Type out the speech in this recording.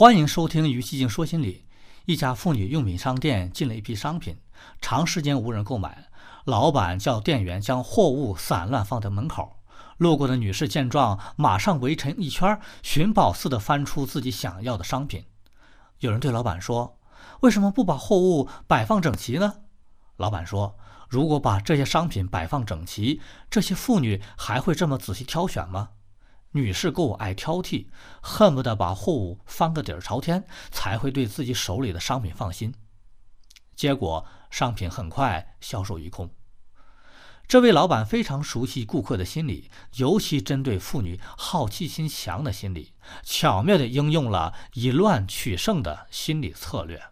欢迎收听《与寂静说心理》。一家妇女用品商店进了一批商品，长时间无人购买，老板叫店员将货物散乱放在门口。路过的女士见状，马上围成一圈，寻宝似的翻出自己想要的商品。有人对老板说：“为什么不把货物摆放整齐呢？”老板说：“如果把这些商品摆放整齐，这些妇女还会这么仔细挑选吗？”女士够爱挑剔，恨不得把货物翻个底儿朝天，才会对自己手里的商品放心。结果商品很快销售一空。这位老板非常熟悉顾客的心理，尤其针对妇女好奇心强的心理，巧妙地应用了以乱取胜的心理策略。